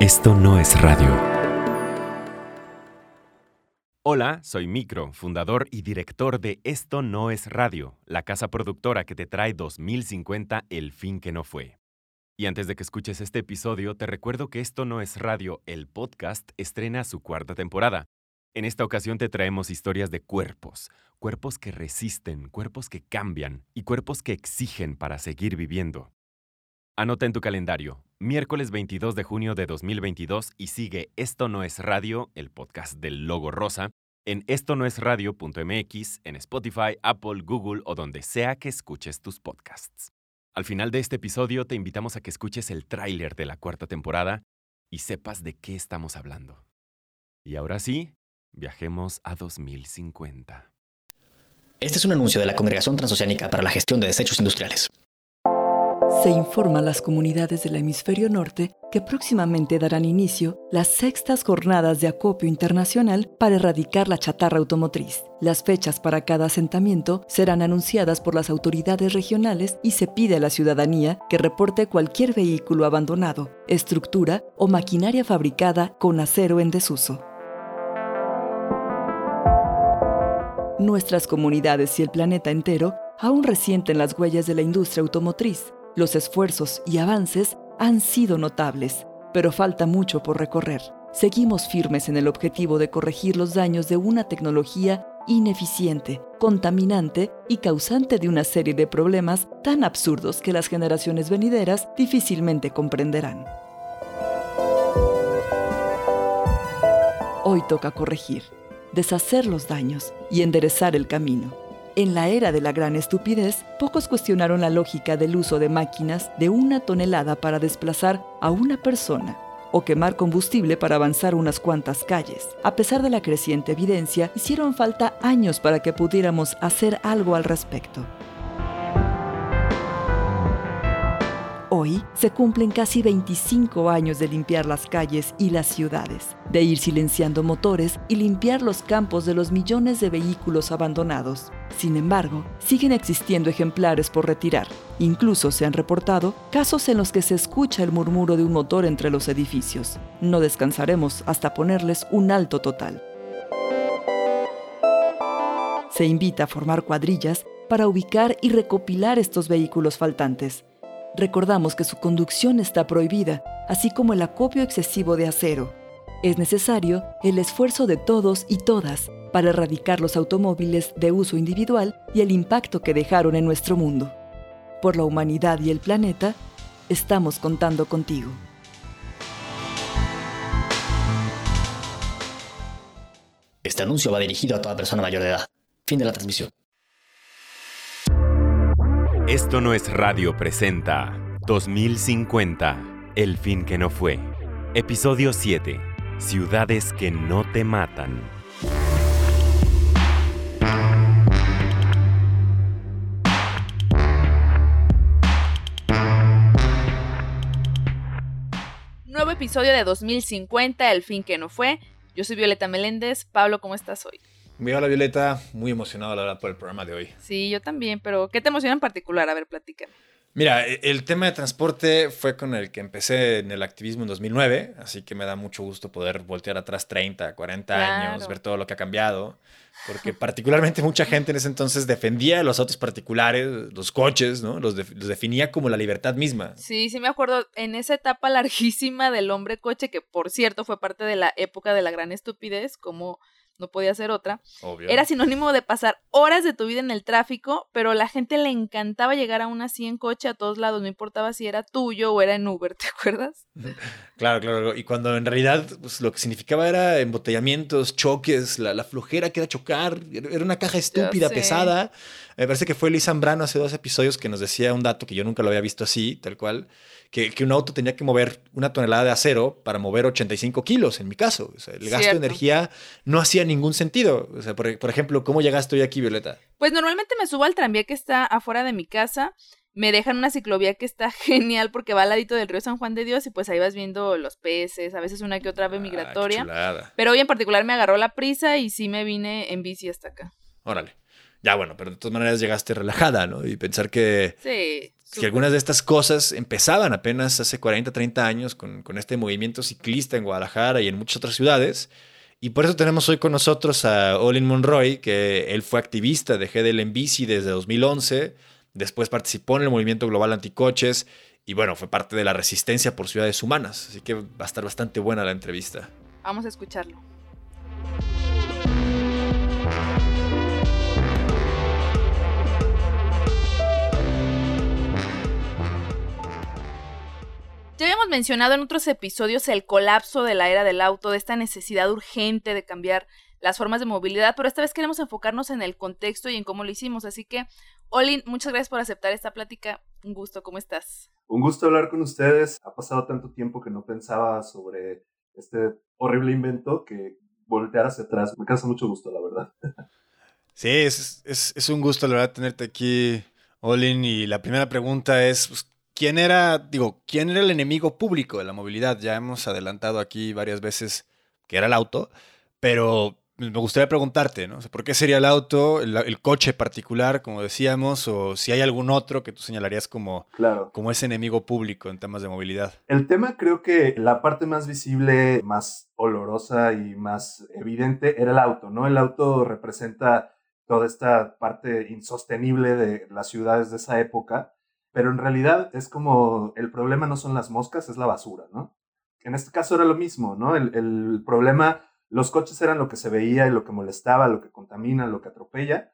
Esto no es radio. Hola, soy Micro, fundador y director de Esto no es radio, la casa productora que te trae 2050 El fin que no fue. Y antes de que escuches este episodio, te recuerdo que Esto no es radio, el podcast, estrena su cuarta temporada. En esta ocasión te traemos historias de cuerpos, cuerpos que resisten, cuerpos que cambian y cuerpos que exigen para seguir viviendo. Anota en tu calendario, miércoles 22 de junio de 2022 y sigue Esto no es radio, el podcast del logo rosa, en esto no es radio.mx, en Spotify, Apple, Google o donde sea que escuches tus podcasts. Al final de este episodio te invitamos a que escuches el tráiler de la cuarta temporada y sepas de qué estamos hablando. Y ahora sí, viajemos a 2050. Este es un anuncio de la Congregación Transoceánica para la Gestión de Desechos Industriales se informa a las comunidades del hemisferio norte que próximamente darán inicio las sextas jornadas de acopio internacional para erradicar la chatarra automotriz. Las fechas para cada asentamiento serán anunciadas por las autoridades regionales y se pide a la ciudadanía que reporte cualquier vehículo abandonado, estructura o maquinaria fabricada con acero en desuso. Nuestras comunidades y el planeta entero aún resienten las huellas de la industria automotriz los esfuerzos y avances han sido notables, pero falta mucho por recorrer. Seguimos firmes en el objetivo de corregir los daños de una tecnología ineficiente, contaminante y causante de una serie de problemas tan absurdos que las generaciones venideras difícilmente comprenderán. Hoy toca corregir, deshacer los daños y enderezar el camino. En la era de la gran estupidez, pocos cuestionaron la lógica del uso de máquinas de una tonelada para desplazar a una persona o quemar combustible para avanzar unas cuantas calles. A pesar de la creciente evidencia, hicieron falta años para que pudiéramos hacer algo al respecto. Hoy se cumplen casi 25 años de limpiar las calles y las ciudades, de ir silenciando motores y limpiar los campos de los millones de vehículos abandonados. Sin embargo, siguen existiendo ejemplares por retirar. Incluso se han reportado casos en los que se escucha el murmuro de un motor entre los edificios. No descansaremos hasta ponerles un alto total. Se invita a formar cuadrillas para ubicar y recopilar estos vehículos faltantes recordamos que su conducción está prohibida, así como el acopio excesivo de acero. Es necesario el esfuerzo de todos y todas para erradicar los automóviles de uso individual y el impacto que dejaron en nuestro mundo. Por la humanidad y el planeta, estamos contando contigo. Este anuncio va dirigido a toda persona mayor de edad. Fin de la transmisión. Esto no es radio presenta 2050, El fin que no fue. Episodio 7. Ciudades que no te matan. Nuevo episodio de 2050, El fin que no fue. Yo soy Violeta Meléndez. Pablo, ¿cómo estás hoy? Hola Violeta, muy emocionado la verdad por el programa de hoy. Sí, yo también, pero ¿qué te emociona en particular? A ver, platícame. Mira, e, el tema de transporte fue con el que empecé en el activismo en 2009, así que me da mucho gusto poder voltear atrás 30, 40 años, ver todo lo que ha cambiado, porque particularmente mucha gente en ese entonces defendía los autos particulares, los coches, ¿no? Los, los, definía como la libertad misma. Sí, sí me acuerdo, en esa etapa larguísima del hombre coche, que por cierto fue parte de la época de la gran estupidez, como no podía ser otra. Era sinónimo de pasar horas de tu vida en el tráfico, pero la gente le encantaba llegar aún así en coche a todos lados, no importaba si era tuyo o era en Uber, ¿te acuerdas? Claro, claro, y cuando en realidad pues, lo que significaba era embotellamientos, choques, la, flojera que era chocar, era una caja estúpida, pesada. Me parece que fue Liz Zambrano hace dos episodios que nos decía un dato que yo nunca lo había visto así, tal cual, que, un auto tenía que mover una tonelada de acero para mover 85 kilos, en mi caso. el gasto de energía no hacía ningún sentido. O sea, por, ejemplo, ¿cómo llegaste hoy aquí, Violeta? Pues normalmente me subo al tranvía que está afuera de mi casa me dejan una ciclovía que está genial porque va al ladito del río San Juan de Dios y pues ahí vas viendo los peces, a veces una que otra ave ah, migratoria. pero hoy en particular me agarró la prisa y sí me vine en bici hasta acá. Órale. Ya bueno, pero de todas maneras llegaste relajada, ¿no? Y pensar que sí. que algunas de estas cosas empezaban apenas hace 40, 30 años con, con, este movimiento ciclista en Guadalajara y en muchas otras ciudades. Y por eso tenemos hoy con nosotros a Olin Monroy, que él fue activista de GDL en bici desde 2011, después participó en el movimiento global anticoches y bueno, fue parte de la resistencia por ciudades humanas. Así que va a estar bastante buena la entrevista. Vamos a escucharlo. Ya habíamos mencionado en otros episodios el colapso de la era del auto, de esta necesidad urgente de cambiar las formas de movilidad, pero esta vez queremos enfocarnos en el contexto y en cómo lo hicimos. Así que, Olin, muchas gracias por aceptar esta plática. Un gusto, ¿cómo estás? Un gusto hablar con ustedes. Ha pasado tanto tiempo que no pensaba sobre este horrible invento que voltear hacia atrás me causa mucho gusto, la verdad. Sí, es, es, es un gusto, la verdad, tenerte aquí, Olin. Y la primera pregunta es, pues, ¿quién era, digo, quién era el enemigo público de la movilidad? Ya hemos adelantado aquí varias veces que era el auto, pero me gustaría preguntarte, ¿no? ¿Por qué sería el auto, el, coche particular, como decíamos, o si hay algún otro que tú señalarías como, claro. como ese enemigo público en temas de movilidad? El tema creo que la parte más visible, más olorosa y más evidente era el auto, ¿no? El auto representa toda esta parte insostenible de las ciudades de esa época pero en realidad es como el problema no son las moscas, es la basura, ¿no? En este caso era lo mismo, ¿no? El, problema, los coches eran lo que se veía y lo que molestaba, lo que contamina, lo que atropella,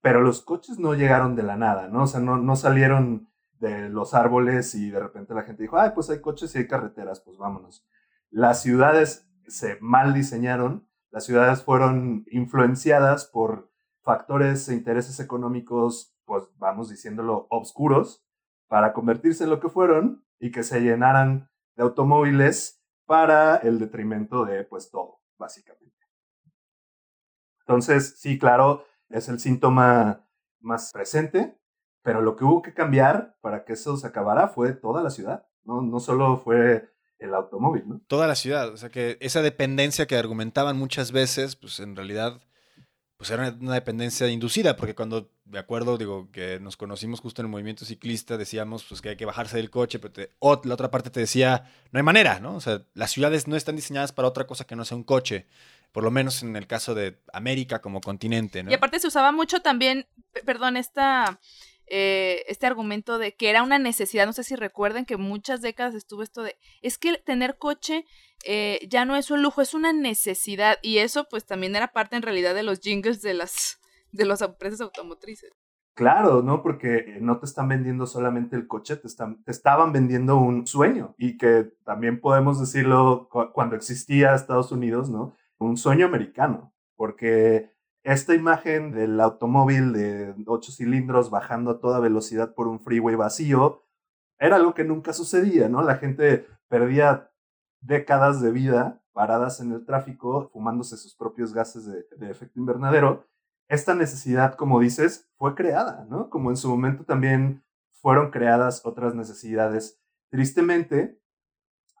pero los coches no llegaron de la nada, ¿no? O sea, no, no salieron de los árboles y de repente la gente dijo, ay, pues hay coches y hay carreteras, pues vámonos. Las ciudades se mal diseñaron, las ciudades fueron influenciadas por factores e intereses económicos pues vamos diciéndolo, obscuros para convertirse en lo que fueron y que se llenaran de automóviles para el detrimento de pues todo, básicamente. Entonces, sí, claro, es el síntoma más presente, pero lo que hubo que cambiar para que eso se acabara fue toda la ciudad, no, no solo fue el automóvil, ¿no? Toda la ciudad, o sea que esa dependencia que argumentaban muchas veces, pues en realidad pues era una dependencia inducida, porque cuando, me acuerdo, digo, que nos conocimos justo en el movimiento ciclista, decíamos pues que hay que bajarse del coche, pero la otra parte te decía, no hay manera, ¿no? O sea, las ciudades no están diseñadas para otra cosa que no sea un coche, por lo menos en el caso de América como continente, ¿no? Y aparte se usaba mucho también, perdón, esta eh, este argumento de que era una necesidad, no sé si recuerden que muchas décadas estuvo esto de, es que tener coche eh, ya no es un lujo, es una necesidad y eso pues también era parte en realidad de los jingles de las, de las empresas automotrices. Claro, ¿no? Porque no te están vendiendo solamente el coche, te, están, te estaban vendiendo un sueño y que también podemos decirlo cuando existía Estados Unidos, ¿no? Un sueño americano, porque esta imagen del automóvil de ocho cilindros bajando a toda velocidad por un freeway vacío era algo que nunca sucedía, ¿no? La gente perdía décadas de vida paradas en el tráfico, fumándose sus propios gases de, efecto invernadero. Esta necesidad, como dices, fue creada, ¿no? Como en su momento también fueron creadas otras necesidades. Tristemente,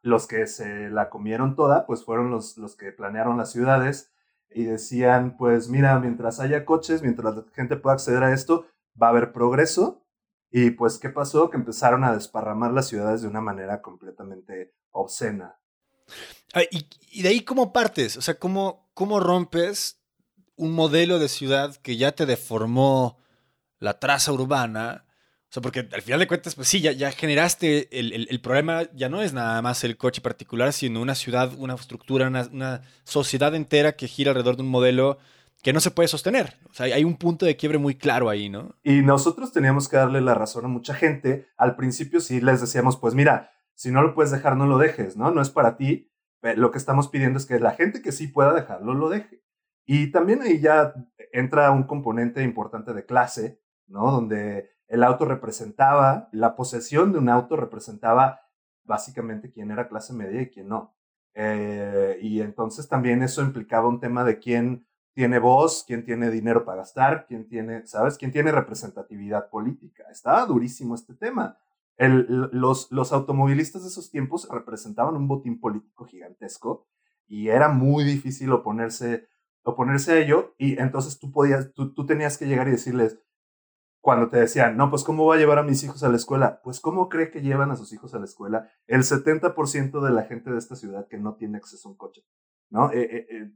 los que se la comieron toda, pues fueron los, los que planearon las ciudades y decían, pues mira, mientras haya coches, mientras la gente pueda acceder a esto, va a haber progreso. Y pues, ¿qué pasó? Que empezaron a desparramar las ciudades de una manera completamente obscena. y, de ahí, ¿cómo partes? O sea, ¿cómo, ¿cómo rompes un modelo de ciudad que ya te deformó la traza urbana sea, porque al final de cuentas, pues sí, ya, ya generaste el, problema, ya no es nada más el coche particular, sino una ciudad, una estructura, una, sociedad entera que gira alrededor de un modelo que no se puede sostener. O sea, hay un punto de quiebre muy claro ahí, ¿no? Y nosotros teníamos que darle la razón a mucha gente. Al principio sí les decíamos, pues mira, si no lo puedes dejar, no lo dejes, ¿no? No es para ti. Lo que estamos pidiendo es que la gente que sí pueda dejarlo, lo deje. Y también ahí ya entra un componente importante de clase, ¿no? Donde el auto representaba, la posesión de un auto representaba básicamente quién era clase media y quién no. Eh, y entonces también eso implicaba un tema de quién tiene voz, quién tiene dinero para gastar, quién tiene, ¿sabes? ¿Quién tiene representatividad política? Estaba durísimo este tema. los, los automovilistas de esos tiempos representaban un botín político gigantesco y era muy difícil oponerse, oponerse a ello y entonces tú podías, tú, tú tenías que llegar y decirles, cuando te decían, no, pues ¿cómo voy a llevar a mis hijos a la escuela? Pues ¿cómo cree que llevan a sus hijos a la escuela el 70% de la gente de esta ciudad que no tiene acceso a un coche? ¿No? Eh, eh, eh,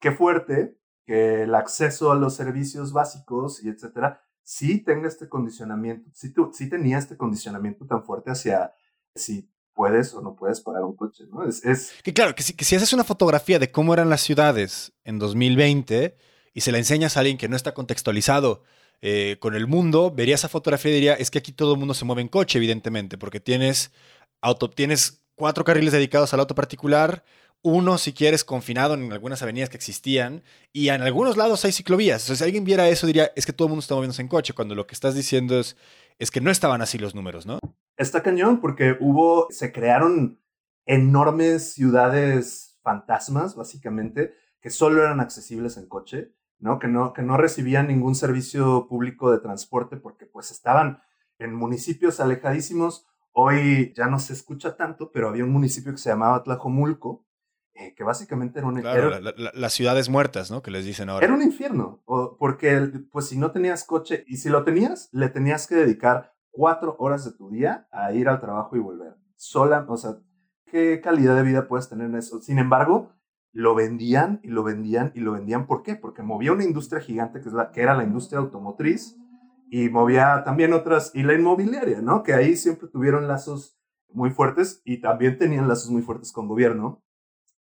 qué fuerte que el acceso a los servicios básicos y etcétera sí tenga este condicionamiento, sí, tú, sí tenía este condicionamiento tan fuerte hacia si puedes o no puedes pagar un coche, ¿no? Es. Que claro, que si, que si haces una fotografía de cómo eran las ciudades en 2020 y se la enseñas a alguien que no está contextualizado eh, con el mundo, vería esa fotografía y diría, es que aquí todo el mundo se mueve en coche, evidentemente, porque tienes, auto, tienes cuatro carriles dedicados al auto particular, uno, si quieres, confinado en algunas avenidas que existían, y en algunos lados hay ciclovías. Entonces, si alguien viera eso, diría, es que todo el mundo está moviéndose en coche, cuando lo que estás diciendo es, es que no estaban así los números, ¿no? Está cañón, porque hubo, se crearon enormes ciudades fantasmas, básicamente, que solo eran accesibles en coche ¿no? Que, no, que no recibían ningún servicio público de transporte porque pues estaban en municipios alejadísimos. Hoy ya no se escucha tanto, pero había un municipio que se llamaba Tlajomulco, eh, que básicamente era un... Claro, las ciudades muertas, ¿no? Que les dicen ahora. Era un infierno, porque pues si no tenías coche y si lo tenías, le tenías que dedicar cuatro horas de tu día a ir al trabajo y volver. Sola, o sea, ¿qué calidad de vida puedes tener en eso? Sin embargo, lo vendían y lo vendían y lo vendían. ¿Por qué? Porque movía una industria gigante que, es la, que era la industria automotriz y movía también otras, y la inmobiliaria, ¿no? Que ahí siempre tuvieron lazos muy fuertes y también tenían lazos muy fuertes con gobierno,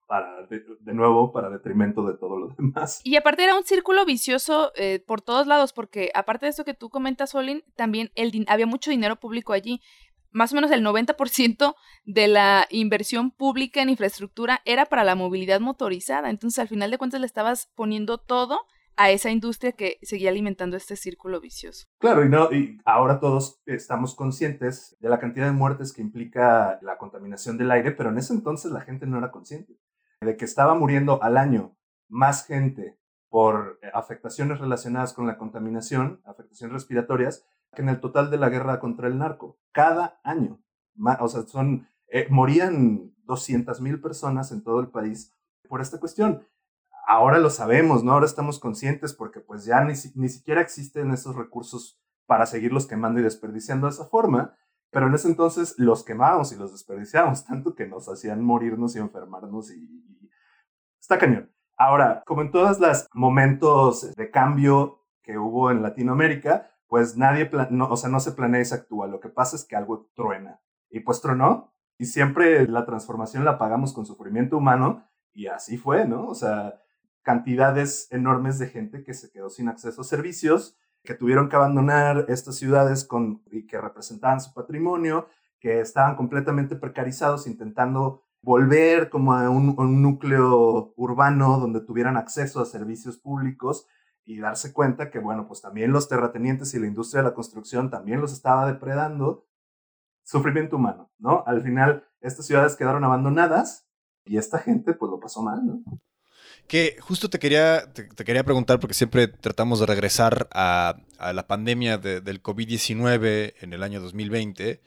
para, de, nuevo, para detrimento de todo lo demás. Y aparte era un círculo vicioso eh, por todos lados, porque aparte de esto que tú comentas, Olin, también el había mucho dinero público allí más o menos el 90% de la inversión pública en infraestructura era para la movilidad motorizada. Entonces, al final de cuentas, le estabas poniendo todo a esa industria que seguía alimentando este círculo vicioso. Claro, y, no, y ahora todos estamos conscientes de la cantidad de muertes que implica la contaminación del aire, pero en ese entonces la gente no era consciente de que estaba muriendo al año más gente por afectaciones relacionadas con la contaminación, afectaciones respiratorias, que en el total de la guerra contra el narco. Cada año. O sea, son, eh, morían 200 mil personas en todo el país por esta cuestión. Ahora lo sabemos, ¿no? Ahora estamos conscientes porque pues ya ni, ni siquiera existen esos recursos para seguirlos quemando y desperdiciando de esa forma. Pero en ese entonces los quemábamos y los desperdiciábamos tanto que nos hacían morirnos y enfermarnos y... está cañón. Ahora, como en todos los momentos de cambio que hubo en Latinoamérica, pues nadie, no, o sea, no se planea y se actúa. Lo que pasa es que algo truena. Y pues tronó. Y siempre la transformación la pagamos con sufrimiento humano. Y así fue, ¿no? O sea, cantidades enormes de gente que se quedó sin acceso a servicios, que tuvieron que abandonar estas ciudades y que representaban su patrimonio, que estaban completamente precarizados intentando volver como a un, núcleo urbano donde tuvieran acceso a servicios públicos y darse cuenta que, bueno, pues también los terratenientes y la industria de la construcción también los estaba depredando. Sufrimiento humano, ¿no? Al final, estas ciudades quedaron abandonadas y esta gente, pues lo pasó mal, ¿no? Que justo te quería, te, quería preguntar, porque siempre tratamos de regresar a, a la pandemia del COVID-19 en el año 2020,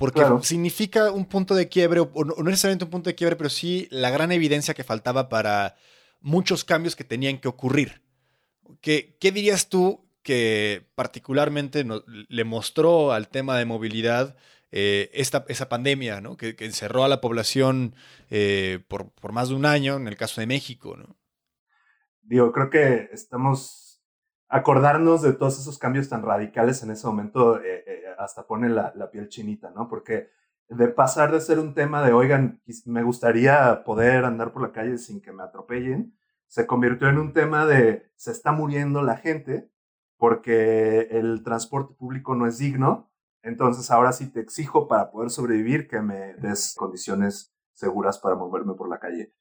porque significa un punto de quiebre, o no necesariamente un punto de quiebre, pero sí la gran evidencia que faltaba para muchos cambios que tenían que ocurrir. ¿Qué, dirías tú que particularmente le mostró al tema de movilidad eh, esta, esa pandemia, ¿no? que, encerró a la población eh, por, más de un año, en el caso de México? ¿no? Digo, creo que estamos acordarnos de todos esos cambios tan radicales en ese momento eh, hasta pone la, la, piel chinita, ¿no? Porque de pasar de ser un tema de, oigan, me gustaría poder andar por la calle sin que me atropellen, se convirtió en un tema de se está muriendo la gente porque el transporte público no es digno, entonces ahora sí te exijo para poder sobrevivir que me des condiciones seguras para moverme por la calle.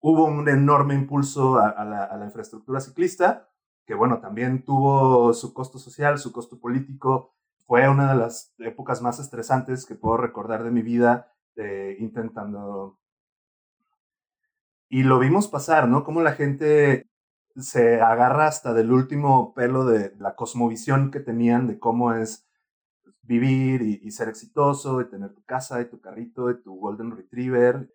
Hubo un enorme impulso a, la, infraestructura ciclista, que bueno, también tuvo su costo social, su costo político. Fue una de las épocas más estresantes que puedo recordar de mi vida eh, intentando y lo vimos pasar, ¿no? Cómo la gente se agarra hasta del último pelo de la cosmovisión que tenían de cómo es vivir y, ser exitoso y tener tu casa y tu carrito y tu golden retriever.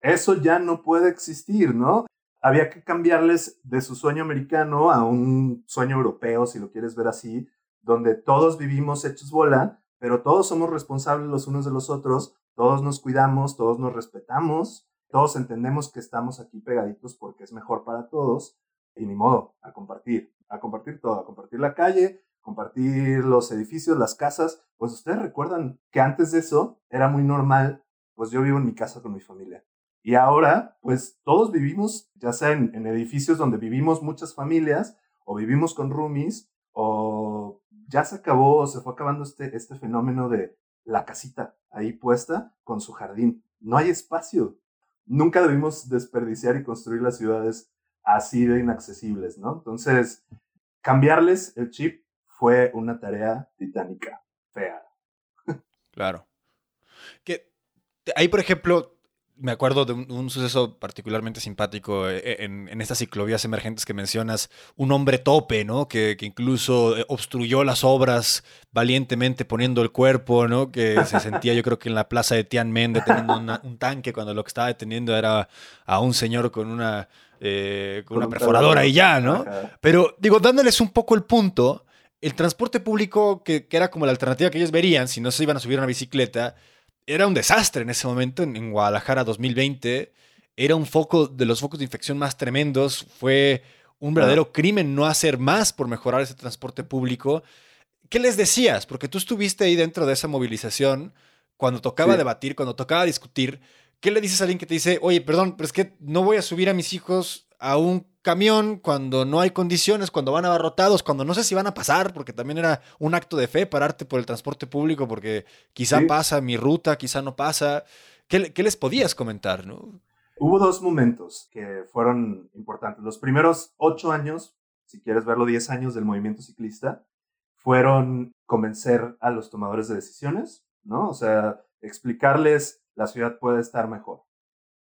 Eso ya no puede existir, ¿no? Había que cambiarles de su sueño americano a un sueño europeo, si lo quieres ver así, donde todos vivimos hechos bola, pero todos somos responsables los unos de los otros, todos nos cuidamos, todos nos respetamos, todos entendemos que estamos aquí pegaditos porque es mejor para todos y ni modo, a compartir, a compartir todo, a compartir la calle, compartir los edificios, las casas. Pues ustedes recuerdan que antes de eso era muy normal, pues yo vivo en mi casa con mi familia. Y ahora, pues todos vivimos, ya sea en, edificios donde vivimos muchas familias, o vivimos con roomies, o ya se acabó, se fue acabando este, este fenómeno de la casita ahí puesta con su jardín. No hay espacio. Nunca debimos desperdiciar y construir las ciudades así de inaccesibles, ¿no? Entonces, cambiarles el chip fue una tarea titánica, fea. Claro. Que ahí, por ejemplo, me acuerdo de un, suceso particularmente simpático eh, eh, en, estas ciclovías emergentes que mencionas, un hombre tope, ¿no? Que, incluso eh, obstruyó las obras valientemente poniendo el cuerpo, ¿no? Que se sentía yo creo que en la plaza de Tianmen deteniendo un tanque cuando lo que estaba deteniendo era a un señor con una, con una perforadora y ya, ¿no? Pero digo, dándoles un poco el punto, el transporte público, que, que era como la alternativa que ellos verían si no se iban a subir a una bicicleta, era un desastre en ese momento, en, Guadalajara 2020. Era un foco de los focos de infección más tremendos. Fue un verdadero crimen no hacer más por mejorar ese transporte público. ¿Qué les decías? Porque tú estuviste ahí dentro de esa movilización, cuando tocaba debatir, cuando tocaba discutir. ¿Qué le dices a alguien que te dice, oye, perdón, pero es que no voy a subir a mis hijos a un camión cuando no hay condiciones, cuando van abarrotados, cuando no sé si van a pasar, porque también era un acto de fe pararte por el transporte público, porque quizá pasa mi ruta, quizá no pasa. ¿Qué, les podías comentar? ¿no? Hubo dos momentos que fueron importantes. Los primeros ocho años, si quieres verlo, diez años del movimiento ciclista, fueron convencer a los tomadores de decisiones, ¿no? O sea, explicarles la ciudad puede estar mejor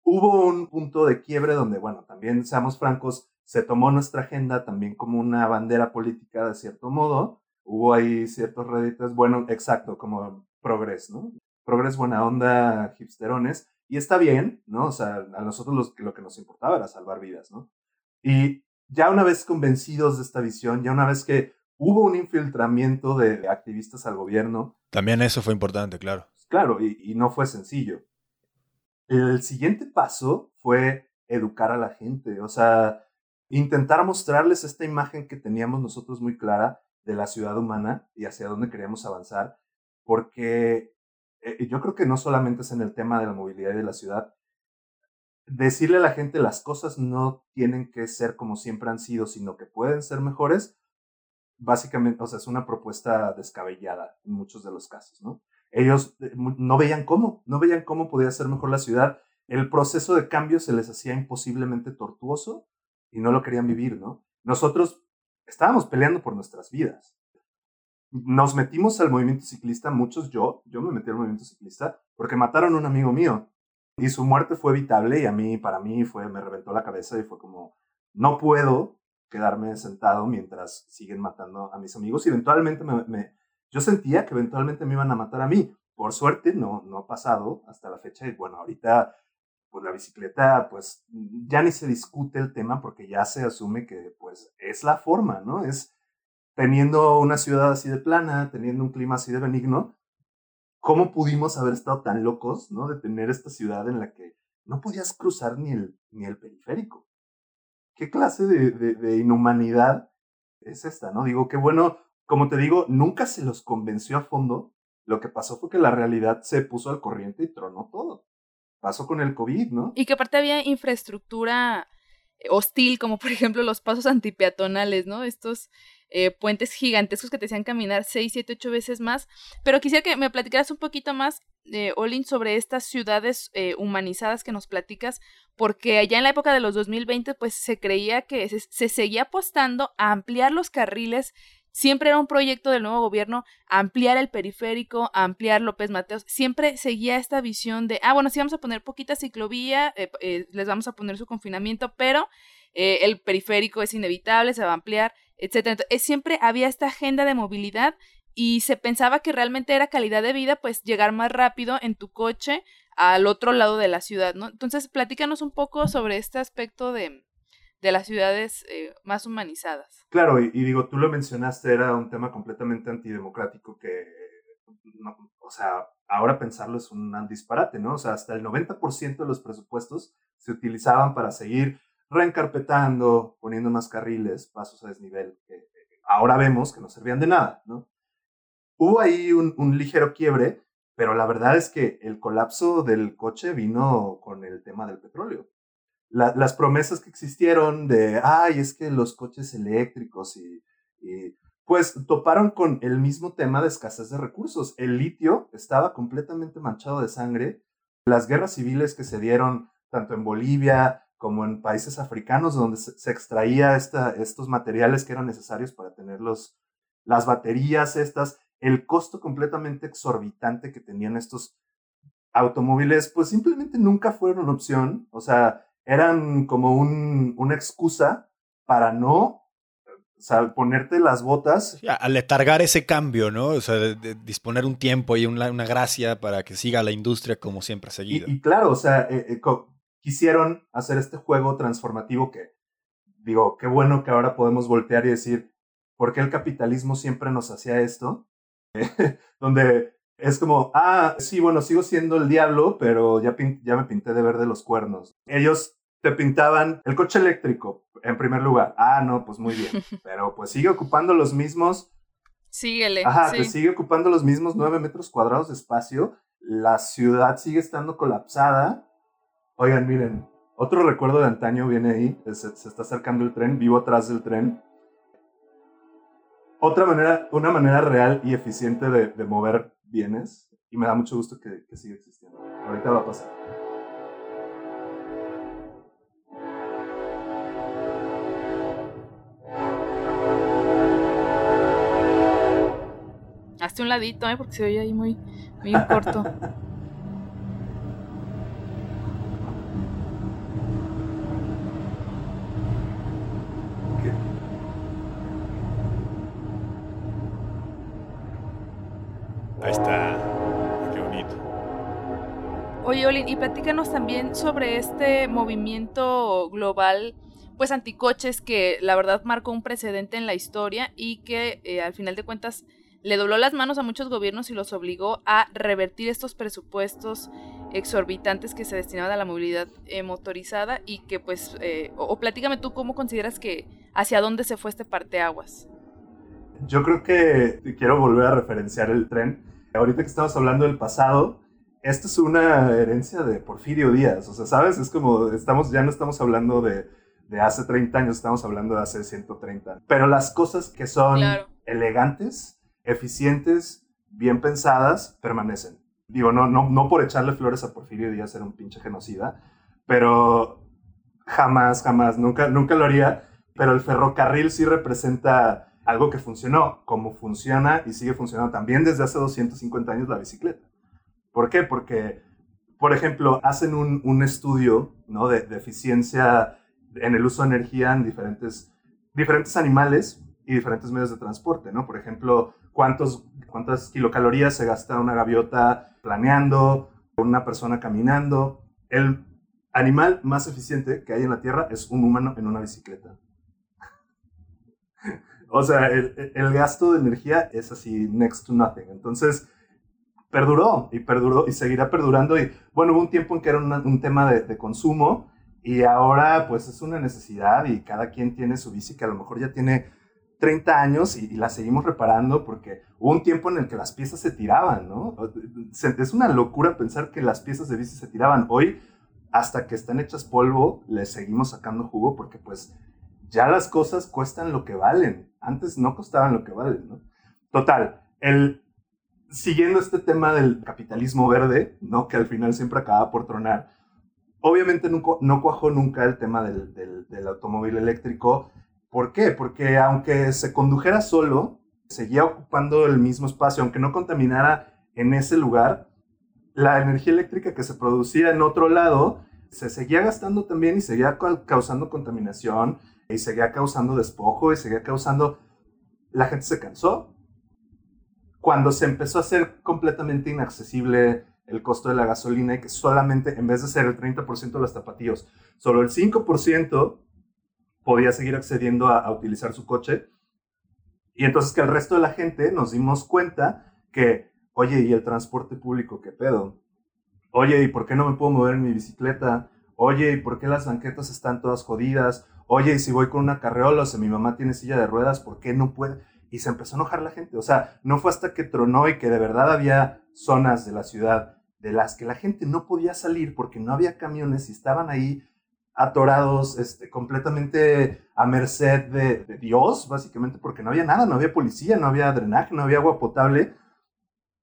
hubo un punto de quiebre donde, bueno, también seamos francos, se tomó nuestra agenda también como una bandera política de cierto modo. Hubo ahí ciertos réditos, bueno, exacto, como progres, ¿no? Progres buena onda, hipsterones, y está bien, ¿no? O sea, a nosotros lo que nos importaba era salvar vidas, ¿no? Y ya una vez convencidos de esta visión, ya una vez que hubo un infiltramiento de activistas al gobierno. También eso fue importante, claro. Claro, y no fue sencillo. El siguiente paso fue educar a la gente, o sea, intentar mostrarles esta imagen que teníamos nosotros muy clara de la ciudad humana y hacia dónde queríamos avanzar, porque eh, yo creo que no solamente es en el tema de la movilidad y de la ciudad, decirle a la gente las cosas no tienen que ser como siempre han sido, sino que pueden ser mejores, básicamente, o sea, es una propuesta descabellada en muchos de los casos, ¿no? Ellos eh, no veían cómo, no veían cómo podía ser mejor la ciudad. El proceso de cambio se les hacía imposiblemente tortuoso y no lo querían vivir, ¿no? Nosotros estábamos peleando por nuestras vidas. Nos metimos al movimiento ciclista, muchos yo, yo me metí al movimiento ciclista porque mataron a un amigo mío y su muerte fue evitable y a mí, para mí, fue, me reventó la cabeza y fue como, no puedo quedarme sentado mientras siguen matando a mis amigos y eventualmente me yo sentía que eventualmente me iban a matar a mí. Por suerte no, no ha pasado hasta la fecha y bueno, ahorita pues la bicicleta pues ya ni se discute el tema porque ya se asume que pues es la forma, ¿no? Es teniendo una ciudad así de plana, teniendo un clima así de benigno, ¿cómo pudimos haber estado tan locos, ¿no? De tener esta ciudad en la que no podías cruzar ni el, ni el periférico. ¿Qué clase de, de, inhumanidad es esta, no? Digo, qué bueno, como te digo, nunca se los convenció a fondo. Lo que pasó fue que la realidad se puso al corriente y tronó todo. Pasó con el COVID, ¿no? Y que aparte había infraestructura hostil, como por ejemplo los pasos antipeatonales, ¿no? Estos eh, puentes gigantescos que te hacían caminar seis, siete, ocho veces más. Pero quisiera que me platicaras un poquito más, eh, Olin, sobre estas ciudades eh, humanizadas que nos platicas, porque allá en la época de los 2020, pues se creía que se, se seguía apostando a ampliar los carriles Siempre era un proyecto del nuevo gobierno ampliar el periférico, ampliar López Mateos. Siempre seguía esta visión de, ah, bueno, sí vamos a poner poquita ciclovía, eh, eh, les vamos a poner su confinamiento, pero eh, el periférico es inevitable, se va a ampliar, etc. Entonces, siempre había esta agenda de movilidad y se pensaba que realmente era calidad de vida, pues llegar más rápido en tu coche al otro lado de la ciudad, ¿no? Entonces, platícanos un poco sobre este aspecto de, de las ciudades eh, más humanizadas. Claro, y, digo, tú lo mencionaste, era un tema completamente antidemocrático que, o sea, ahora pensarlo es un disparate, ¿no? O sea, hasta el 90% de los presupuestos se utilizaban para seguir reencarpetando, poniendo más carriles, pasos a desnivel, que ahora vemos que no servían de nada, ¿no? Hubo ahí un, un ligero quiebre, pero la verdad es que el colapso del coche vino con el tema del petróleo. Las promesas que existieron de, ay, es que los coches eléctricos y, pues toparon con el mismo tema de escasez de recursos. El litio estaba completamente manchado de sangre. Las guerras civiles que se dieron tanto en Bolivia como en países africanos donde se, extraía esta, estos materiales que eran necesarios para tener los, las baterías estas, el costo completamente exorbitante que tenían estos automóviles, pues simplemente nunca fueron una opción, o sea, eran como un, una excusa para no o sea, ponerte las botas. aletargar ese cambio, ¿no? O sea, de, disponer un tiempo y una, una, gracia para que siga la industria como siempre ha seguido. Y, claro, o sea, eh, eh, quisieron hacer este juego transformativo que, digo, qué bueno que ahora podemos voltear y decir, ¿por qué el capitalismo siempre nos hacía esto? donde es como, ah, sí, bueno, sigo siendo el diablo, pero ya, ya me pinté de verde los cuernos. Ellos te pintaban el coche eléctrico en primer lugar. Ah, no, pues muy bien. Pero pues sigue ocupando los mismos. Síguele. Ajá, que sigue ocupando los mismos nueve metros cuadrados de espacio. La ciudad sigue estando colapsada. Oigan, miren, otro recuerdo de antaño viene ahí. Se, se está acercando el tren, vivo atrás del tren otra manera, una manera real y eficiente de, mover bienes y me da mucho gusto que, que siga existiendo. Ahorita va a pasar. Hazte un ladito, ¿eh? porque se oye ahí muy, muy corto. Ahí está. Qué bonito. Olin, y platícanos también sobre este movimiento global, pues anticoches, que la verdad marcó un precedente en la historia y que eh, al final de cuentas le dobló las manos a muchos gobiernos y los obligó a revertir estos presupuestos exorbitantes que se destinaban a la movilidad eh, motorizada y que pues, eh, o, o, platícame tú cómo consideras que hacia dónde se fue este parteaguas. Yo creo que quiero volver a referenciar el tren ahorita que estamos hablando del pasado, esto es una herencia de Porfirio Díaz, o sea, ¿sabes? Es como, estamos, ya no estamos hablando de, de hace 30 años, estamos hablando de hace 130. Pero las cosas que son elegantes, eficientes, bien pensadas, permanecen. Digo, no, no, no por echarle flores a Porfirio Díaz, era un pinche genocida, pero jamás, jamás, nunca, nunca lo haría. Pero el ferrocarril sí representa algo que funcionó, como funciona y sigue funcionando también desde hace 250 años la bicicleta. ¿Por qué? Porque, por ejemplo, hacen un, un estudio de, eficiencia en el uso de energía en diferentes, diferentes animales y diferentes medios de transporte, ¿no? Por ejemplo, cuántos, cuántas kilocalorías se gasta una gaviota planeando, una persona caminando. El animal más eficiente que hay en la Tierra es un humano en una bicicleta. O sea, el, gasto de energía es así, next to nothing. Entonces, perduró y perduró y seguirá perdurando. Y bueno, hubo un tiempo en que era un tema de, consumo y ahora pues es una necesidad y cada quien tiene su bici que a lo mejor ya tiene 30 años y, la seguimos reparando porque hubo un tiempo en el que las piezas se tiraban, ¿no? Es una locura pensar que las piezas de bici se tiraban. Hoy, hasta que están hechas polvo, les seguimos sacando jugo porque pues ya las cosas cuestan lo que valen. Antes no costaban lo que valen, ¿no? Total, el, siguiendo este tema del capitalismo verde, ¿no? Que al final siempre acaba por tronar. Obviamente no, no cuajó nunca el tema del, del, automóvil eléctrico. ¿Por qué? Porque aunque se condujera solo, seguía ocupando el mismo espacio, aunque no contaminara en ese lugar, la energía eléctrica que se producía en otro lado se seguía gastando también y seguía causando contaminación y seguía causando despojo y seguía causando... La gente se cansó. Cuando se empezó a hacer completamente inaccesible el costo de la gasolina y que solamente, en vez de ser el 30% de los zapatillos, solo el 5% podía seguir accediendo a, utilizar su coche. Y entonces que el resto de la gente nos dimos cuenta que, oye, ¿y el transporte público qué pedo? Oye, ¿y por qué no me puedo mover en mi bicicleta? Oye, ¿y por qué las banquetas están todas jodidas? Oye, ¿y si voy con una carreola o si mi mamá tiene silla de ruedas, por qué no puede? Y se empezó a enojar la gente. O sea, no fue hasta que tronó y que de verdad había zonas de la ciudad de las que la gente no podía salir porque no había camiones y estaban ahí atorados, este, completamente a merced de, de, Dios, básicamente, porque no había nada, no había policía, no había drenaje, no había agua potable,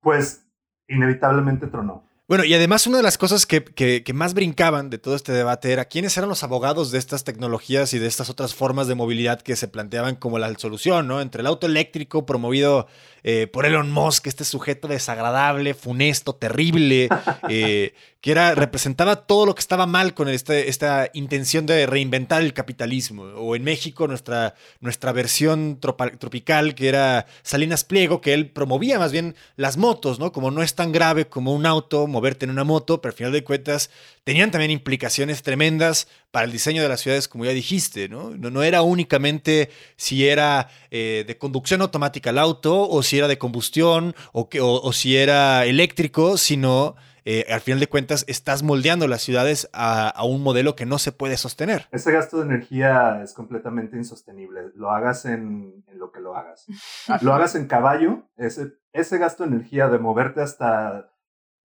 pues inevitablemente tronó. Bueno, y además una de las cosas que, que, más brincaban de todo este debate era quiénes eran los abogados de estas tecnologías y de estas otras formas de movilidad que se planteaban como la solución, ¿no? Entre el auto eléctrico promovido eh, por Elon Musk, este sujeto desagradable, funesto, terrible, eh, que era, representaba todo lo que estaba mal con este, esta intención de reinventar el capitalismo. O en México, nuestra, nuestra versión tropical, que era Salinas Pliego, que él promovía más bien las motos, ¿no? Como no es tan grave como un auto, moverte en una moto, pero al final de cuentas tenían también implicaciones tremendas para el diseño de las ciudades, como ya dijiste, ¿no? No, era únicamente si era eh, de conducción automática el auto, o si era de combustión, o, que, o, si era eléctrico, sino eh, al final de cuentas estás moldeando las ciudades a, un modelo que no se puede sostener. Ese gasto de energía es completamente insostenible. Lo hagas en, lo que lo hagas. Ah, lo hagas en caballo, ese, ese gasto de energía de moverte hasta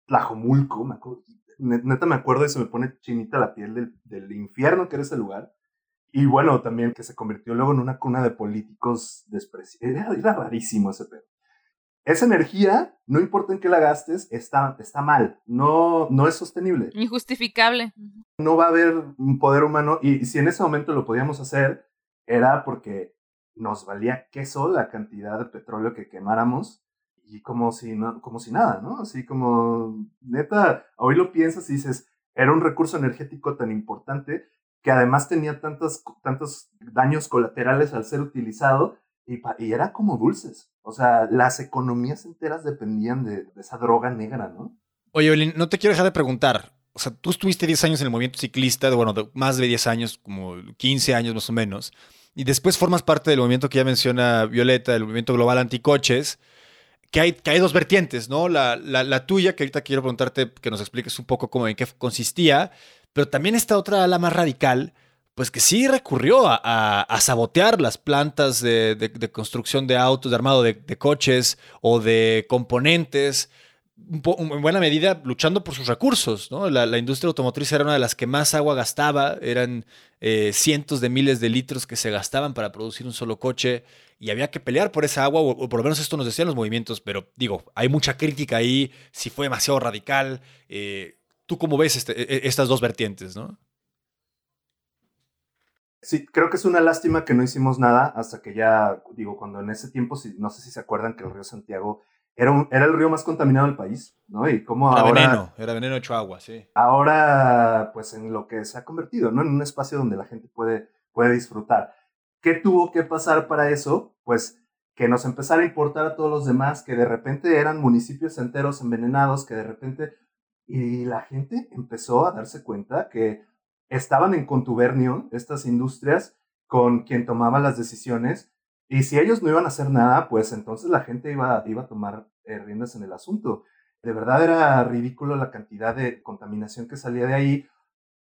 Tlajomulco, me acuerdo, neta me acuerdo y se me pone chinita la piel del, del infierno que era ese lugar. Y bueno, también que se convirtió luego en una cuna de políticos despreciables. Era, era, rarísimo ese pedo. Esa energía, no importa en qué la gastes, está, está mal. No, no es sostenible. Injustificable. No va a haber un poder humano. Y, si en ese momento lo podíamos hacer, era porque nos valía queso la cantidad de petróleo que quemáramos y como si, no, como si nada, ¿no? Así como, neta, hoy lo piensas y dices, era un recurso energético tan importante que además tenía tantos, tantos daños colaterales al ser utilizado y, y era como dulces. O sea, las economías enteras dependían de, esa droga negra, ¿no? Oye, Evelyn, no te quiero dejar de preguntar. O sea, tú estuviste 10 años en el movimiento ciclista, bueno, más de 10 años, como 15 años más o menos, y después formas parte del movimiento que ya menciona Violeta, el movimiento global anticoches que hay, que hay dos vertientes, ¿no? La, la, tuya, que ahorita quiero preguntarte que nos expliques un poco cómo en qué consistía, pero también esta otra ala más radical, pues que sí recurrió a, sabotear las plantas de, construcción de autos, de armado de, de coches o de componentes en buena medida luchando por sus recursos. ¿no? La, industria automotriz era una de las que más agua gastaba, eran eh, cientos de miles de litros que se gastaban para producir un solo coche y había que pelear por esa agua, o, por lo menos esto nos decían los movimientos, pero digo, hay mucha crítica ahí, si fue demasiado radical. Eh, ¿Tú cómo ves este, e, e, estas dos vertientes? ¿no? Sí, creo que es una lástima que no hicimos nada hasta que ya, digo, cuando en ese tiempo, no sé si se acuerdan que el río Santiago era, era el río más contaminado del país, ¿no? Y como era ahora... veneno, era veneno hecho agua, sí. Ahora, pues en lo que se ha convertido, ¿no? En un espacio donde la gente puede, puede disfrutar. ¿Qué tuvo que pasar para eso? Pues que nos empezara a importar a todos los demás, que de repente eran municipios enteros envenenados, que de repente... Y la gente empezó a darse cuenta que estaban en contubernio estas industrias con quien tomaba las decisiones y si ellos no iban a hacer nada, pues entonces la gente iba, iba a tomar eh, riendas en el asunto. De verdad era ridículo la cantidad de contaminación que salía de ahí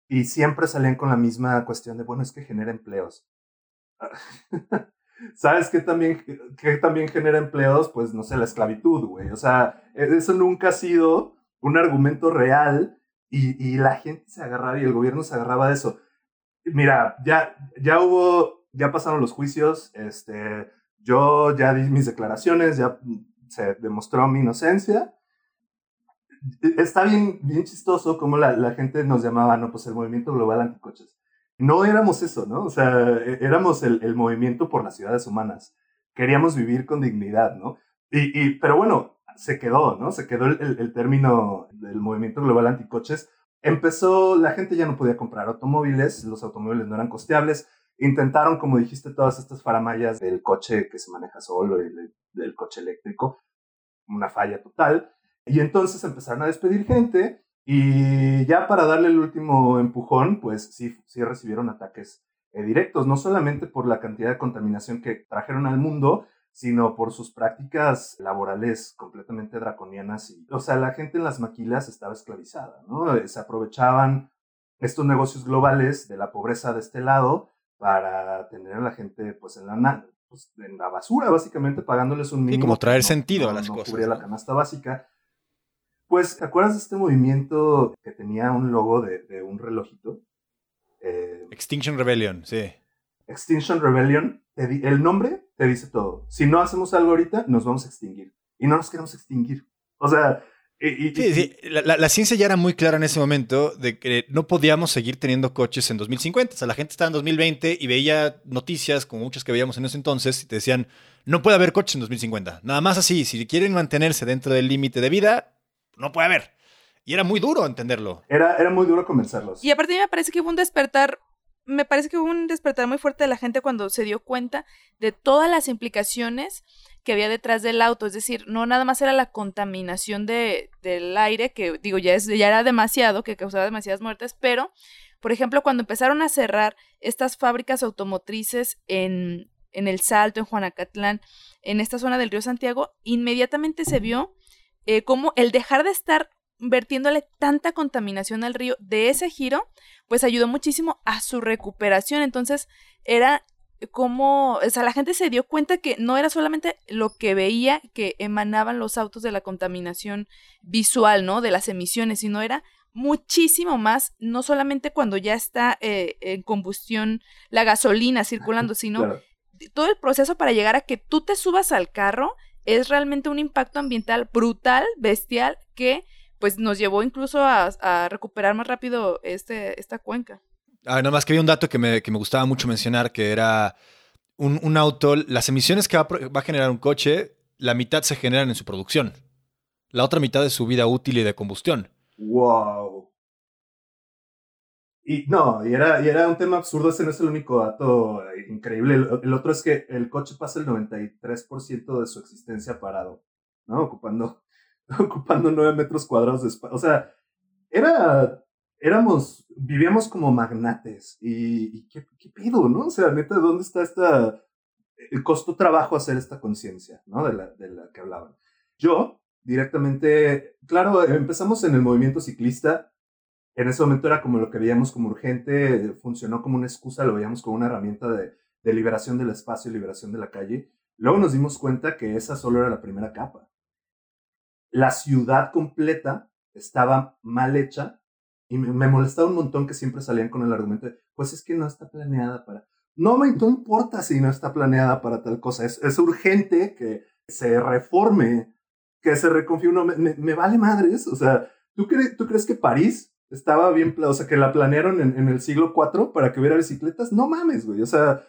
y siempre salían con la misma cuestión de, bueno, es que genera empleos. ¿Sabes qué también, qué también genera empleos? Pues no sé, la esclavitud, güey. O sea, e, eso nunca ha sido un argumento real y, y la gente se agarraba y el gobierno se agarraba de eso. Mira, ya, ya hubo ya pasaron los juicios, este, yo ya di mis declaraciones, ya se demostró mi inocencia. Está bien, bien chistoso como la, la gente nos llamaba, no, pues el movimiento global anticoches. No éramos eso, ¿no? O sea, e, éramos el, el movimiento por las ciudades humanas. Queríamos vivir con dignidad, ¿no? Y, y pero bueno, se quedó, ¿no? Se quedó el, el, el término del movimiento global anticoches. Empezó, la gente ya no podía comprar automóviles, los automóviles no eran costeables, Intentaron, como dijiste, todas estas faramayas del coche que se maneja solo y del coche eléctrico, una falla total. Y entonces empezaron a despedir gente y ya para darle el último empujón, pues sí, sí recibieron ataques eh, directos, no solamente por la cantidad de contaminación que trajeron al mundo, sino por sus prácticas laborales completamente draconianas. Y, o sea, la gente en las maquilas estaba esclavizada, ¿no? Eh, se aprovechaban estos negocios globales de la pobreza de este lado para tener a la gente pues en la, pues, en la basura, básicamente pagándoles un mínimo. Y como traer sentido a las cosas. Cubría la canasta básica. Pues, ¿te acuerdas de este movimiento que tenía un logo de, un relojito? Eh, Extinction Rebellion, sí. Extinction Rebellion, el nombre te dice todo. Si no hacemos algo ahorita, nos vamos a extinguir. Y no nos queremos extinguir. O sea, sí, sí. La, ciencia ya era muy clara en ese momento de que no podíamos seguir teniendo coches en 2050. O sea, la gente estaba en 2020 y veía noticias, como muchas que veíamos en ese entonces, y te decían, no puede haber coches en 2050. Nada más así, si quieren mantenerse dentro del límite de vida, no puede haber. Y era muy duro entenderlo. Era, era muy duro convencerlos. Y aparte me parece que hubo un despertar me parece que hubo un despertar muy fuerte de la gente cuando se dio cuenta de todas las implicaciones que había detrás del auto. Es decir, no nada más era la contaminación de, del aire, que digo, ya, es, ya era demasiado, que causaba demasiadas muertes, pero, por ejemplo, cuando empezaron a cerrar estas fábricas automotrices en, en El Salto, en Juanacatlán, en esta zona del río Santiago, inmediatamente se vio eh, como el dejar de estar vertiéndole tanta contaminación al río de ese giro, pues ayudó muchísimo a su recuperación. Entonces, era como, o sea, la gente se dio cuenta que no era solamente lo que veía que emanaban los autos de la contaminación visual, ¿no? De las emisiones, sino era muchísimo más, no solamente cuando ya está eh, en combustión la gasolina circulando, sino todo el proceso para llegar a que tú te subas al carro es realmente un impacto ambiental brutal, bestial, que pues nos llevó incluso a, recuperar más rápido este, esta cuenca. Ah, nada más que había un dato que me, gustaba mucho mencionar, que era un, auto, las emisiones que va, a generar un coche, la mitad se generan en su producción. La otra mitad es su vida útil y de combustión. ¡Wow! Y no, y era, y era un tema absurdo, ese no es el único dato increíble. El, el otro es que el coche pasa el 93% de su existencia parado, ¿no? Ocupando ocupando nueve metros cuadrados de espacio. O sea, era, éramos, vivíamos como magnates. Y, ¿qué, qué pedo, no? O sea, neta, ¿dónde está esta, el costo trabajo hacer esta conciencia, ¿no? De la, de la que hablaban. Yo, directamente, claro, empezamos en el movimiento ciclista. En ese momento era como lo que veíamos como urgente, funcionó como una excusa, lo veíamos como una herramienta de, de liberación del espacio, liberación de la calle. Luego nos dimos cuenta que esa solo era la primera capa la ciudad completa estaba mal hecha y me, molestaba un montón que siempre salían con el argumento de, pues es que no está planeada para... No me no importa si no está planeada para tal cosa, es, es urgente que se reforme, que se reconfíe uno, me, vale madres, o sea, ¿tú, ¿tú crees que París estaba bien, o sea, que la planearon en, el siglo IV para que hubiera bicicletas? No mames, güey, o sea,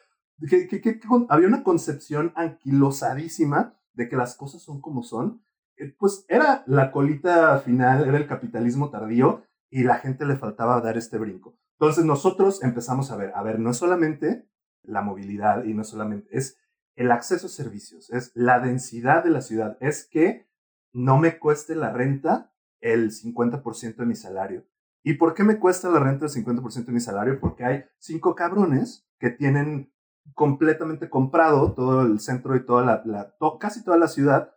que, había una concepción anquilosadísima de que las cosas son como son pues era la colita final, era el capitalismo tardío y la gente le faltaba dar este brinco. Entonces nosotros empezamos a ver, a ver, no es solamente la movilidad y no solamente, es el acceso a servicios, es la densidad de la ciudad, es que no me cueste la renta el 50% de mi salario. ¿Y por qué me cuesta la renta el 50% de mi salario? Porque hay cinco cabrones que tienen completamente comprado todo el centro y toda la, casi toda la ciudad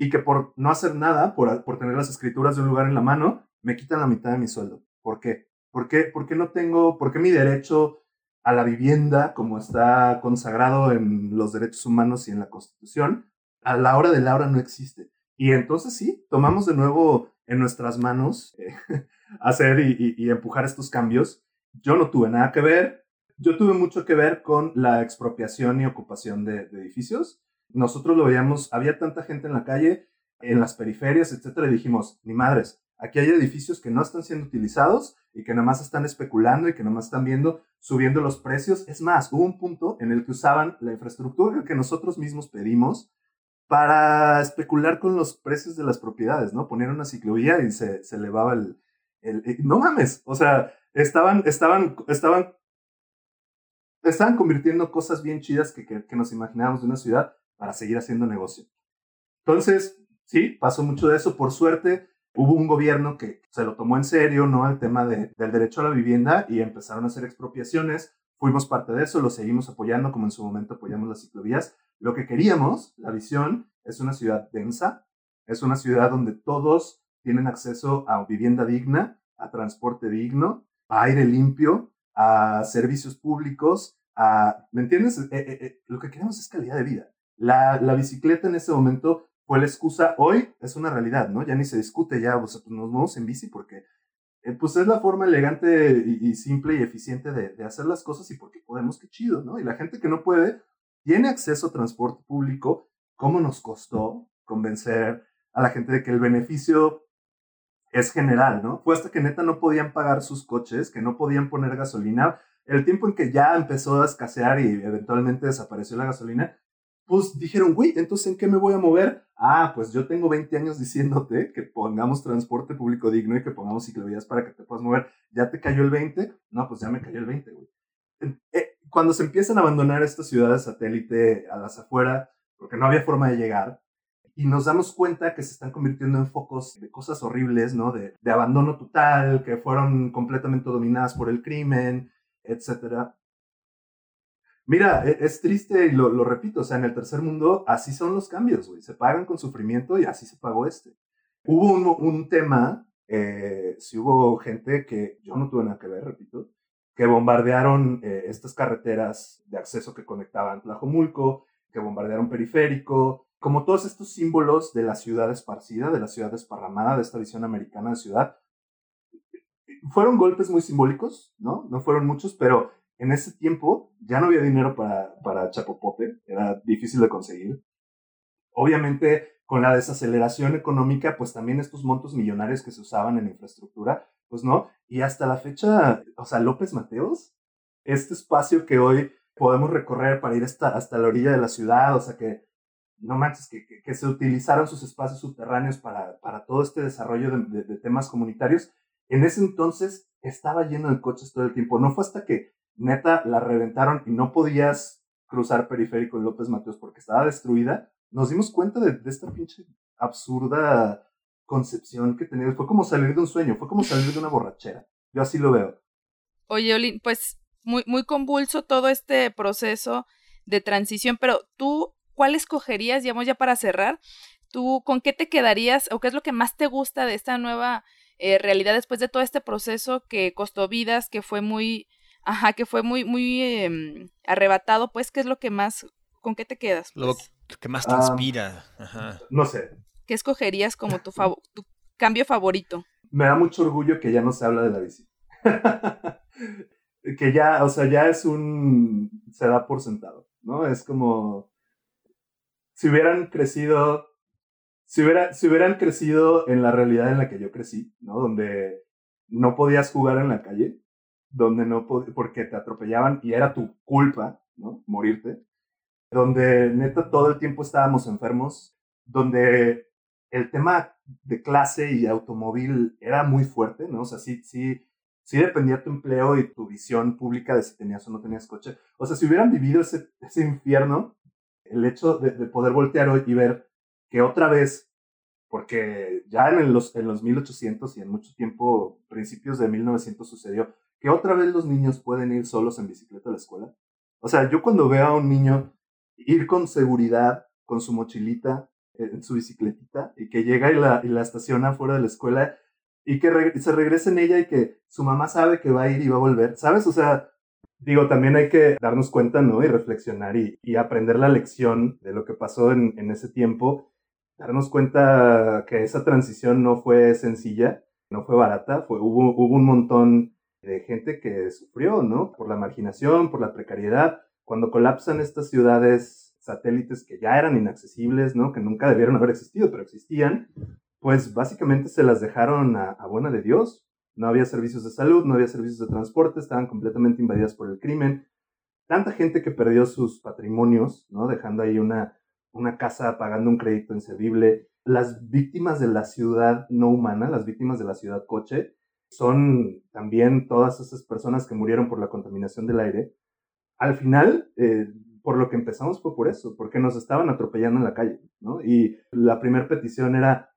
y que por no hacer nada, por, por tener las escrituras de un lugar en la mano, me quitan la mitad de mi sueldo. ¿Por qué? ¿Por qué, ¿Por qué no tengo, por qué mi derecho a la vivienda, como está consagrado en los derechos humanos y en la Constitución, a la hora de la hora no existe? Y entonces sí, tomamos de nuevo en nuestras manos eh, hacer y, y, empujar estos cambios. Yo no tuve nada que ver. Yo tuve mucho que ver con la expropiación y ocupación de, de edificios nosotros lo veíamos, había tanta gente en la calle, en las periferias, etcétera, y dijimos, ni madres, aquí hay edificios que no están siendo utilizados y que nada más están especulando y que nada más están viendo, subiendo los precios. Es más, hubo un punto en el que usaban la infraestructura que nosotros mismos pedimos para especular con los precios de las propiedades, ¿no? Poner una ciclovía y se, se elevaba el, el, No mames, o sea, estaban, estaban, estaban, estaban convirtiendo cosas bien chidas que, que, que nos imaginábamos de una ciudad para seguir haciendo negocio. Entonces, sí, pasó mucho de eso. Por suerte, hubo un gobierno que se lo tomó en serio, ¿no? El tema del derecho a la vivienda y empezaron a hacer expropiaciones. fuimos parte de eso, lo seguimos apoyando como en su momento apoyamos las ciclovías. Lo que queríamos, la visión, es una ciudad densa, es una ciudad donde todos tienen acceso a vivienda digna, a transporte digno, a aire limpio, a servicios públicos, a, ¿me entiendes? Eh, eh, eh, lo que queremos es calidad de vida. La, la, bicicleta en ese momento fue la excusa, hoy es una realidad, ¿no? Ya ni se discute, ya, o sea, pues nos movemos en bici porque pues es la forma elegante y, simple y eficiente de, de, hacer las cosas y porque podemos, qué chido, ¿no? Y la gente que no puede tiene acceso a transporte público, ¿cómo nos costó convencer a la gente de que el beneficio es general, ¿no? Fue hasta que neta no podían pagar sus coches, que no podían poner gasolina. El tiempo en que ya empezó a escasear y eventualmente desapareció la gasolina, pues dijeron, güey, entonces ¿en qué me voy a mover? Ah, pues yo tengo 20 años diciéndote que pongamos transporte público digno y que pongamos ciclovías para que te puedas mover. ¿Ya te cayó el 20? No, pues ya me cayó el 20, güey. Eh, cuando se empiezan a abandonar estas ciudades satélite a las afueras, porque no había forma de llegar, y nos damos cuenta que se están convirtiendo en focos de cosas horribles, ¿no? De, de abandono total, que fueron completamente dominadas por el crimen, etcétera. Mira, e, es triste y lo, repito, o sea, en el tercer mundo así son los cambios, güey. Se pagan con sufrimiento y así se pagó este. Hubo un, tema, eh, si hubo gente que yo no tuve nada que ver, repito, que bombardearon eh, estas carreteras de acceso que conectaban Tlajomulco, que bombardearon Periférico, como todos estos símbolos de la ciudad esparcida, de la ciudad desparramada, de esta visión americana de ciudad. Fueron golpes muy simbólicos, ¿no? No fueron muchos, pero en ese tiempo ya no había dinero para, para Chapopote, era difícil de conseguir. Obviamente, con la desaceleración económica, pues también estos montos millonarios que se usaban en infraestructura, pues no. Y hasta la fecha, o sea, López Mateos, este espacio que hoy podemos recorrer para ir hasta, hasta la orilla de la ciudad, o sea, que no manches, que, que, se utilizaron sus espacios subterráneos para, para todo este desarrollo de, de temas comunitarios, en ese entonces estaba lleno de coches todo el tiempo. No fue hasta que neta la reventaron y no podías cruzar periférico en López Mateos porque estaba destruida, nos dimos cuenta de, esta pinche absurda concepción que teníamos. Fue como salir de un sueño, fue como salir de una borrachera. Yo así lo veo. Oye, Olin, pues muy, muy convulso todo este proceso de transición, pero tú, ¿cuál escogerías, digamos ya para cerrar? ¿Tú con qué te quedarías o qué es lo que más te gusta de esta nueva eh, realidad después de todo este proceso que costó vidas, que fue muy Ajá, que fue muy, muy em, arrebatado, pues, ¿qué es lo que más, con qué te quedas? Lo pues? que más te inspira. Ajá. No sé. ¿Qué escogerías como tu, tu cambio favorito? Me da mucho orgullo que ya no se habla de la bici. que ya, o sea, ya es un, se da por sentado, ¿no? Es como, si hubieran crecido, si, hubiera, si hubieran crecido en la realidad en la que yo crecí, ¿no? Donde no podías jugar en la calle, donde no porque te atropellaban y era tu culpa, ¿no? Morirte, donde neta todo el tiempo estábamos enfermos, donde el tema de clase y automóvil era muy fuerte, ¿no? O sea, sí, sí, sí dependía tu empleo y tu visión pública de si tenías o no tenías coche. O sea, si hubieran vivido ese, ese infierno, el hecho de, de poder voltear hoy y ver que otra vez, porque ya en los, en los 1800 y en mucho tiempo, principios de 1900 sucedió, que otra vez los niños pueden ir solos en bicicleta a la escuela. O sea, yo cuando veo a un niño ir con seguridad, con su mochilita, en su bicicletita, y que llega y la, y la estaciona fuera de la escuela, y que se regrese en ella y que su mamá sabe que va a ir y va a volver, ¿sabes? O sea, digo, también hay que darnos cuenta, ¿no? Y reflexionar y, y aprender la lección de lo que pasó en, en ese tiempo, darnos cuenta que esa transición no fue sencilla, no fue barata, fue, hubo, hubo un montón de gente que sufrió, ¿no? Por la marginación, por la precariedad. Cuando colapsan estas ciudades satélites que ya eran inaccesibles, ¿no? Que nunca debieron haber existido, pero existían, pues básicamente se las dejaron a, buena de Dios. No había servicios de salud, no había servicios de transporte, estaban completamente invadidas por el crimen. Tanta gente que perdió sus patrimonios, ¿no? Dejando ahí una, una casa pagando un crédito inservible. Las víctimas de la ciudad no humana, las víctimas de la ciudad coche, son también todas esas personas que murieron por la contaminación del aire. Al final, eh, por lo que empezamos fue por eso, porque nos estaban atropellando en la calle, ¿no? Y la primera petición era,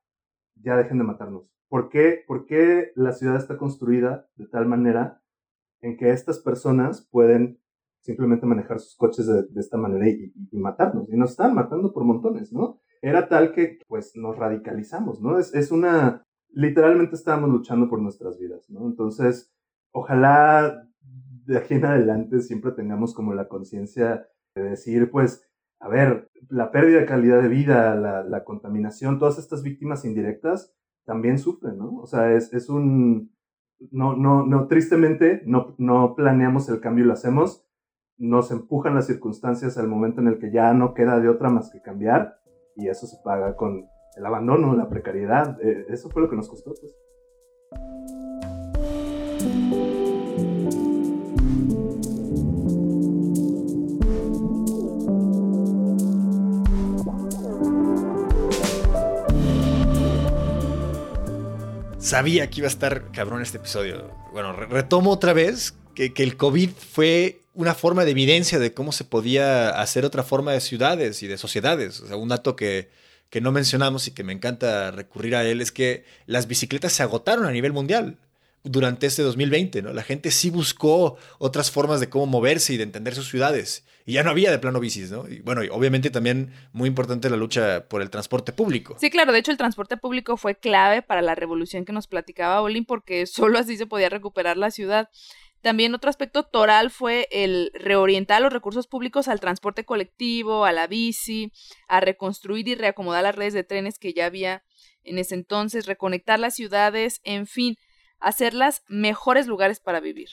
ya dejen de matarnos. ¿Por qué, ¿Por qué la ciudad está construida de tal manera en que estas personas pueden simplemente manejar sus coches de, esta manera y, matarnos. Y nos están matando por montones, ¿no? Era tal que, pues, nos radicalizamos, ¿no? Es, es una, literalmente estábamos luchando por nuestras vidas, ¿no? Entonces, ojalá de aquí en adelante siempre tengamos como la conciencia de decir, pues, a ver, la pérdida de calidad de vida, la, contaminación, todas estas víctimas indirectas también sufren, ¿no? O sea, es, es un, no, no, no, tristemente no, no planeamos el cambio y lo hacemos, nos empujan las circunstancias al momento en el que ya no queda de otra más que cambiar y eso se paga con el abandono, la precariedad, eh, eso fue lo que nos costó. Pues. Sabía que iba a estar cabrón este episodio. Bueno, retomo otra vez que, que, el COVID fue una forma de evidencia de cómo se podía hacer otra forma de ciudades y de sociedades. O sea, un dato que, que no mencionamos y que me encanta recurrir a él es que las bicicletas se agotaron a nivel mundial durante este 2020, ¿no? La gente sí buscó otras formas de cómo moverse y de entender sus ciudades. Y ya no había de plano bicis, ¿no? Y bueno, obviamente también muy importante la lucha por el transporte público. Sí, claro, de hecho el transporte público fue clave para la revolución que nos platicaba Olin porque solo así se podía recuperar la ciudad. También otro aspecto toral fue el reorientar los recursos públicos al transporte colectivo, a la bici, a reconstruir y reacomodar las redes de trenes que ya había en ese entonces, reconectar las ciudades, en fin, hacerlas mejores lugares para vivir.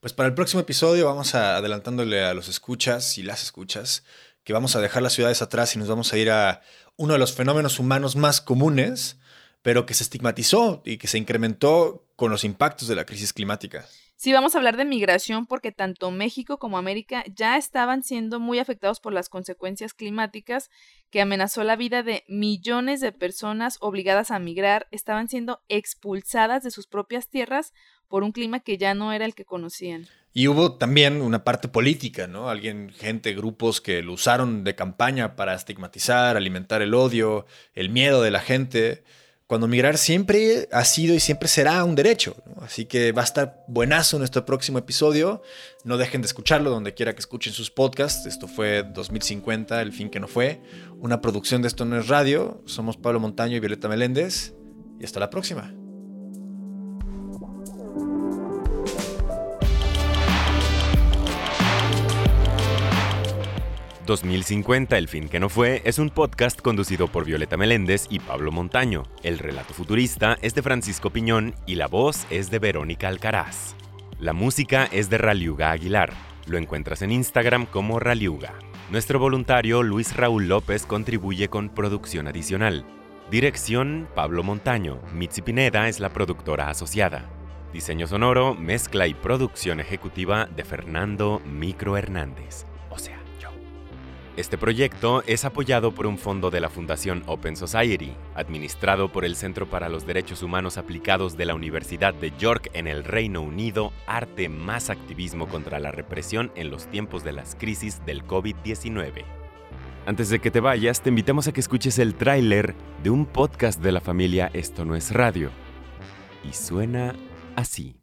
Pues para el próximo episodio vamos a adelantándole a los escuchas y las escuchas que vamos a dejar las ciudades atrás y nos vamos a ir a uno de los fenómenos humanos más comunes, pero que se estigmatizó y que se incrementó con los impactos de la crisis climática. Sí, vamos a hablar de migración porque tanto México como América ya estaban siendo muy afectados por las consecuencias climáticas que amenazó la vida de millones de personas obligadas a migrar, estaban siendo expulsadas de sus propias tierras por un clima que ya no era el que conocían. Y hubo también una parte política, ¿no? Alguien, gente, grupos que lo usaron de campaña para estigmatizar, alimentar el odio, el miedo de la gente cuando migrar siempre ha sido y siempre será un derecho. Así que va a estar buenazo nuestro próximo episodio. No dejen de escucharlo donde quiera que escuchen sus podcasts. Esto fue 2050, el fin que no fue. Una producción de Esto no es radio. Somos Pablo Montaño y Violeta Meléndez. Y hasta la próxima. 2050, El fin que no fue, es un podcast conducido por Violeta Meléndez y Pablo Montaño. El relato futurista es de Francisco Piñón y la voz es de Verónica Alcaraz. La música es de Raliuga Aguilar. Lo encuentras en Instagram como Raliuga. Nuestro voluntario Luis Raúl López contribuye con producción adicional. Dirección Pablo Montaño. Mitzi Pineda es la productora asociada. Diseño sonoro, mezcla y producción ejecutiva de Fernando Micro Hernández. Este proyecto es apoyado por un fondo de la Fundación Open Society, administrado por el Centro para los Derechos Humanos Aplicados de la Universidad de York en el Reino Unido, Arte más Activismo contra la Represión en los tiempos de las crisis del COVID-19. Antes de que te vayas, te invitamos a que escuches el tráiler de un podcast de la familia Esto no es radio. Y suena así.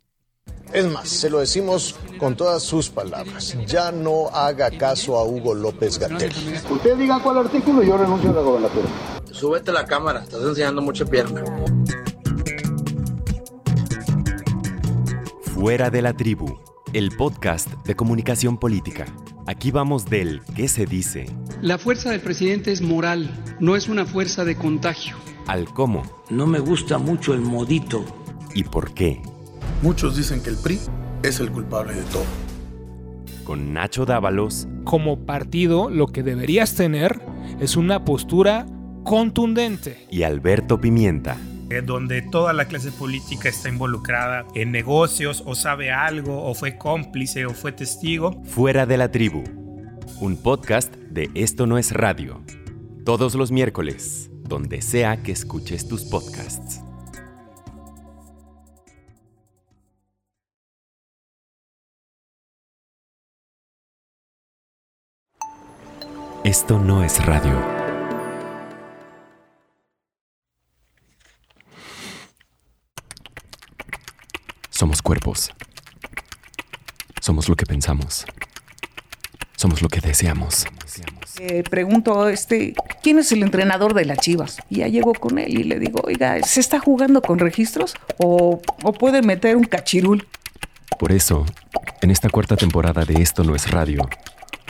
Es más, se lo decimos con todas sus palabras. Ya no haga caso a Hugo López Gatel. Usted diga cuál artículo y yo renuncio a la gobernatura. Súbete la cámara, estás enseñando mucha pierna. Fuera de la tribu, el podcast de comunicación política. Aquí vamos del qué se dice. La fuerza del presidente es moral, no es una fuerza de contagio. Al cómo. No me gusta mucho el modito. ¿Y por qué? Muchos dicen que el PRI es el culpable de todo. Con Nacho Dávalos. Como partido, lo que deberías tener es una postura contundente. Y Alberto Pimienta. Donde toda la clase política está involucrada en negocios o sabe algo o fue cómplice o fue testigo. Fuera de la tribu. Un podcast de Esto no es radio. Todos los miércoles, donde sea que escuches tus podcasts. Esto no es radio. Somos cuerpos. Somos lo que pensamos. somos lo que deseamos. Eh, pregunto, este, ¿quién es el entrenador de las Chivas? Y ya llegó con él y le digo, oiga, ¿se está jugando con registros o, o puede meter un cachirul? Por eso, en esta cuarta temporada de Esto no es radio,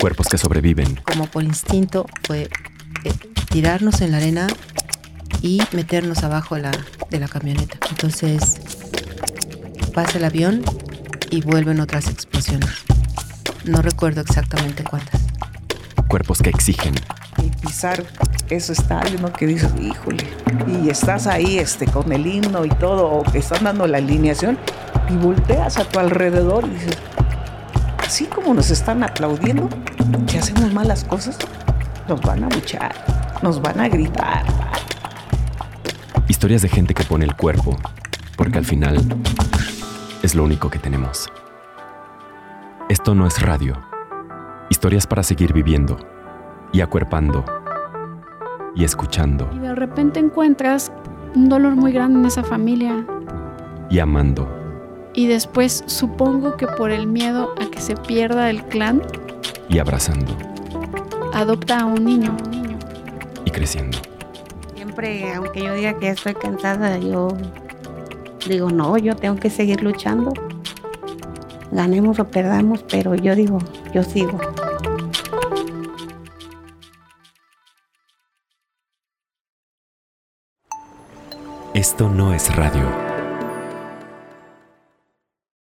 Cuerpos que sobreviven. Como por instinto fue eh, tirarnos en la arena y meternos abajo de la, de la camioneta. Entonces pasa el avión y vuelven otras explosiones. No recuerdo exactamente cuántas. Cuerpos que exigen. Y pisar ese estadio, ¿no? Que dices, híjole. Y estás ahí este, con el himno y todo, o que están dando la alineación, y volteas a tu alrededor y dices, así como nos están aplaudiendo, si hacemos malas cosas, nos van a buchar, nos van a gritar. Historias de gente que pone el cuerpo, porque al final es lo único que tenemos. Esto no es radio. Historias para seguir viviendo y acuerpando y escuchando Y de repente encuentras un dolor muy grande en esa familia. y amando Y después supongo que por el miedo a que se pierda el clan, y abrazando adopta a un niño. y creciendo. Siempre, aunque yo diga que estoy cansada, yo digo, no, yo tengo que seguir luchando. Ganemos o perdamos, pero yo digo, yo sigo. Esto no es radio.